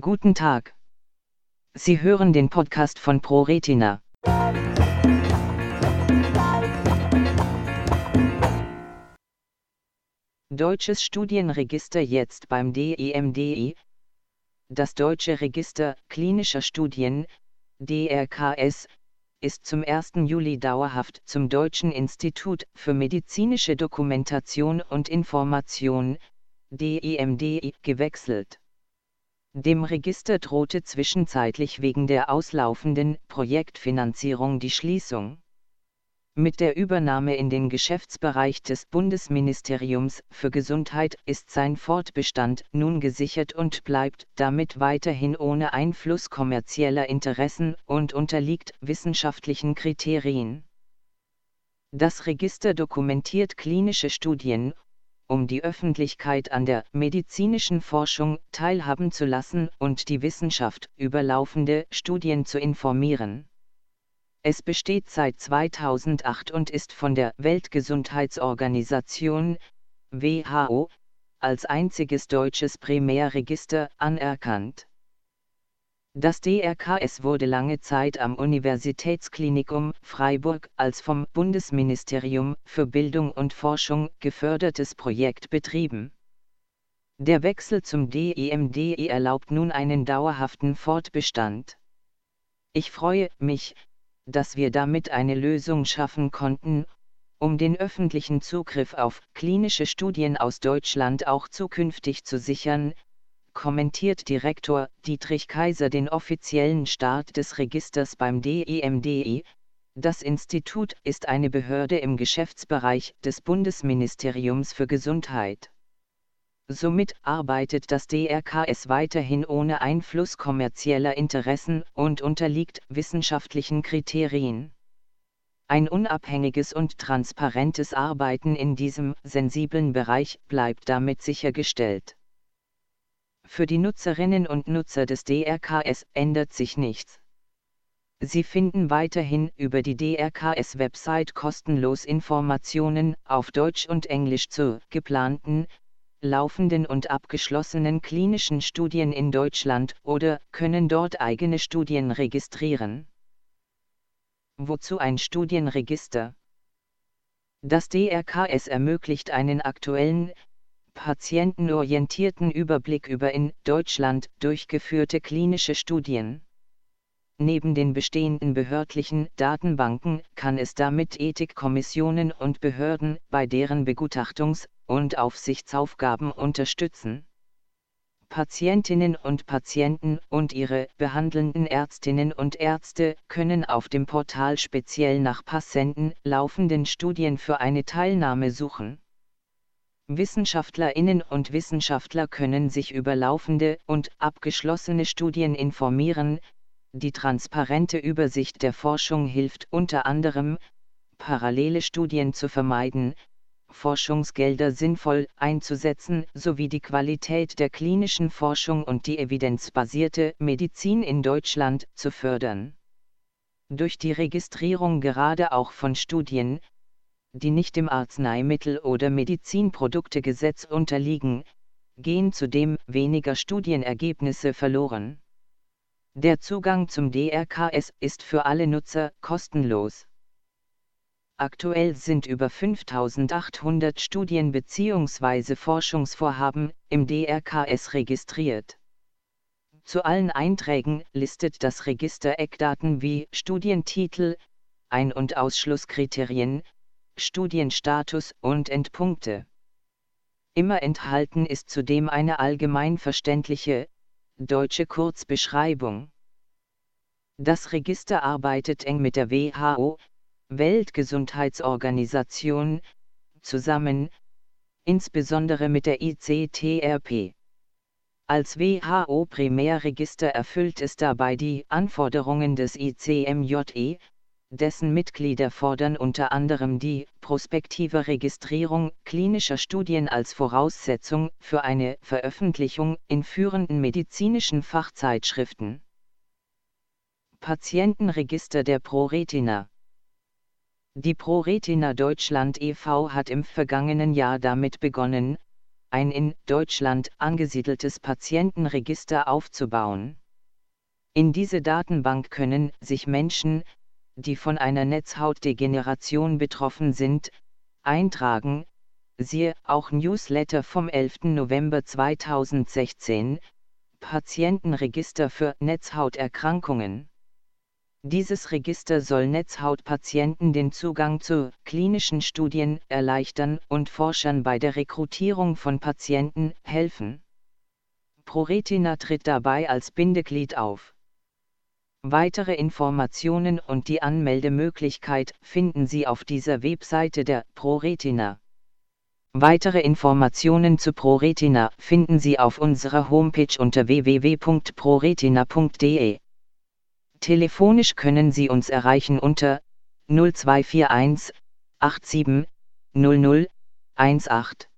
Guten Tag. Sie hören den Podcast von ProRetina. Deutsches Studienregister jetzt beim DEMDE. Das Deutsche Register klinischer Studien, DRKS, ist zum 1. Juli dauerhaft zum Deutschen Institut für medizinische Dokumentation und Information, DEMDI, gewechselt. Dem Register drohte zwischenzeitlich wegen der auslaufenden Projektfinanzierung die Schließung. Mit der Übernahme in den Geschäftsbereich des Bundesministeriums für Gesundheit ist sein Fortbestand nun gesichert und bleibt damit weiterhin ohne Einfluss kommerzieller Interessen und unterliegt wissenschaftlichen Kriterien. Das Register dokumentiert klinische Studien, um die Öffentlichkeit an der medizinischen Forschung teilhaben zu lassen und die Wissenschaft über laufende Studien zu informieren. Es besteht seit 2008 und ist von der Weltgesundheitsorganisation WHO als einziges deutsches Primärregister anerkannt. Das DRKS wurde lange Zeit am Universitätsklinikum Freiburg als vom Bundesministerium für Bildung und Forschung gefördertes Projekt betrieben. Der Wechsel zum DEMDE erlaubt nun einen dauerhaften Fortbestand. Ich freue mich, dass wir damit eine Lösung schaffen konnten, um den öffentlichen Zugriff auf klinische Studien aus Deutschland auch zukünftig zu sichern, kommentiert Direktor Dietrich Kaiser den offiziellen Start des Registers beim DEMDE. Das Institut ist eine Behörde im Geschäftsbereich des Bundesministeriums für Gesundheit. Somit arbeitet das DRKS weiterhin ohne Einfluss kommerzieller Interessen und unterliegt wissenschaftlichen Kriterien. Ein unabhängiges und transparentes Arbeiten in diesem sensiblen Bereich bleibt damit sichergestellt. Für die Nutzerinnen und Nutzer des DRKS ändert sich nichts. Sie finden weiterhin über die DRKS-Website kostenlos Informationen auf Deutsch und Englisch zu geplanten, laufenden und abgeschlossenen klinischen Studien in Deutschland oder können dort eigene Studien registrieren. Wozu ein Studienregister? Das DRKS ermöglicht einen aktuellen, patientenorientierten Überblick über in Deutschland durchgeführte klinische Studien. Neben den bestehenden behördlichen Datenbanken kann es damit Ethikkommissionen und Behörden bei deren Begutachtungs- und Aufsichtsaufgaben unterstützen. Patientinnen und Patienten und ihre behandelnden Ärztinnen und Ärzte können auf dem Portal speziell nach passenden, laufenden Studien für eine Teilnahme suchen. Wissenschaftlerinnen und Wissenschaftler können sich über laufende und abgeschlossene Studien informieren, die transparente Übersicht der Forschung hilft unter anderem, parallele Studien zu vermeiden, Forschungsgelder sinnvoll einzusetzen sowie die Qualität der klinischen Forschung und die evidenzbasierte Medizin in Deutschland zu fördern. Durch die Registrierung gerade auch von Studien, die nicht dem Arzneimittel- oder Medizinproduktegesetz unterliegen, gehen zudem weniger Studienergebnisse verloren. Der Zugang zum DRKS ist für alle Nutzer kostenlos. Aktuell sind über 5800 Studien bzw. Forschungsvorhaben im DRKS registriert. Zu allen Einträgen listet das Register Eckdaten wie Studientitel, Ein- und Ausschlusskriterien, Studienstatus und Endpunkte. Immer enthalten ist zudem eine allgemein verständliche, deutsche Kurzbeschreibung. Das Register arbeitet eng mit der WHO, Weltgesundheitsorganisation, zusammen, insbesondere mit der ICTRP. Als WHO-Primärregister erfüllt es dabei die Anforderungen des ICMJE, dessen Mitglieder fordern unter anderem die prospektive Registrierung klinischer Studien als Voraussetzung für eine Veröffentlichung in führenden medizinischen Fachzeitschriften. Patientenregister der ProRetina Die ProRetina Deutschland e.V. hat im vergangenen Jahr damit begonnen, ein in Deutschland angesiedeltes Patientenregister aufzubauen. In diese Datenbank können sich Menschen, die von einer Netzhautdegeneration betroffen sind, eintragen, siehe auch Newsletter vom 11. November 2016, Patientenregister für Netzhauterkrankungen. Dieses Register soll Netzhautpatienten den Zugang zu klinischen Studien erleichtern und Forschern bei der Rekrutierung von Patienten helfen. ProRetina tritt dabei als Bindeglied auf. Weitere Informationen und die Anmeldemöglichkeit finden Sie auf dieser Webseite der ProRetina. Weitere Informationen zu ProRetina finden Sie auf unserer Homepage unter www.proretina.de. Telefonisch können Sie uns erreichen unter 0241 87 00 18.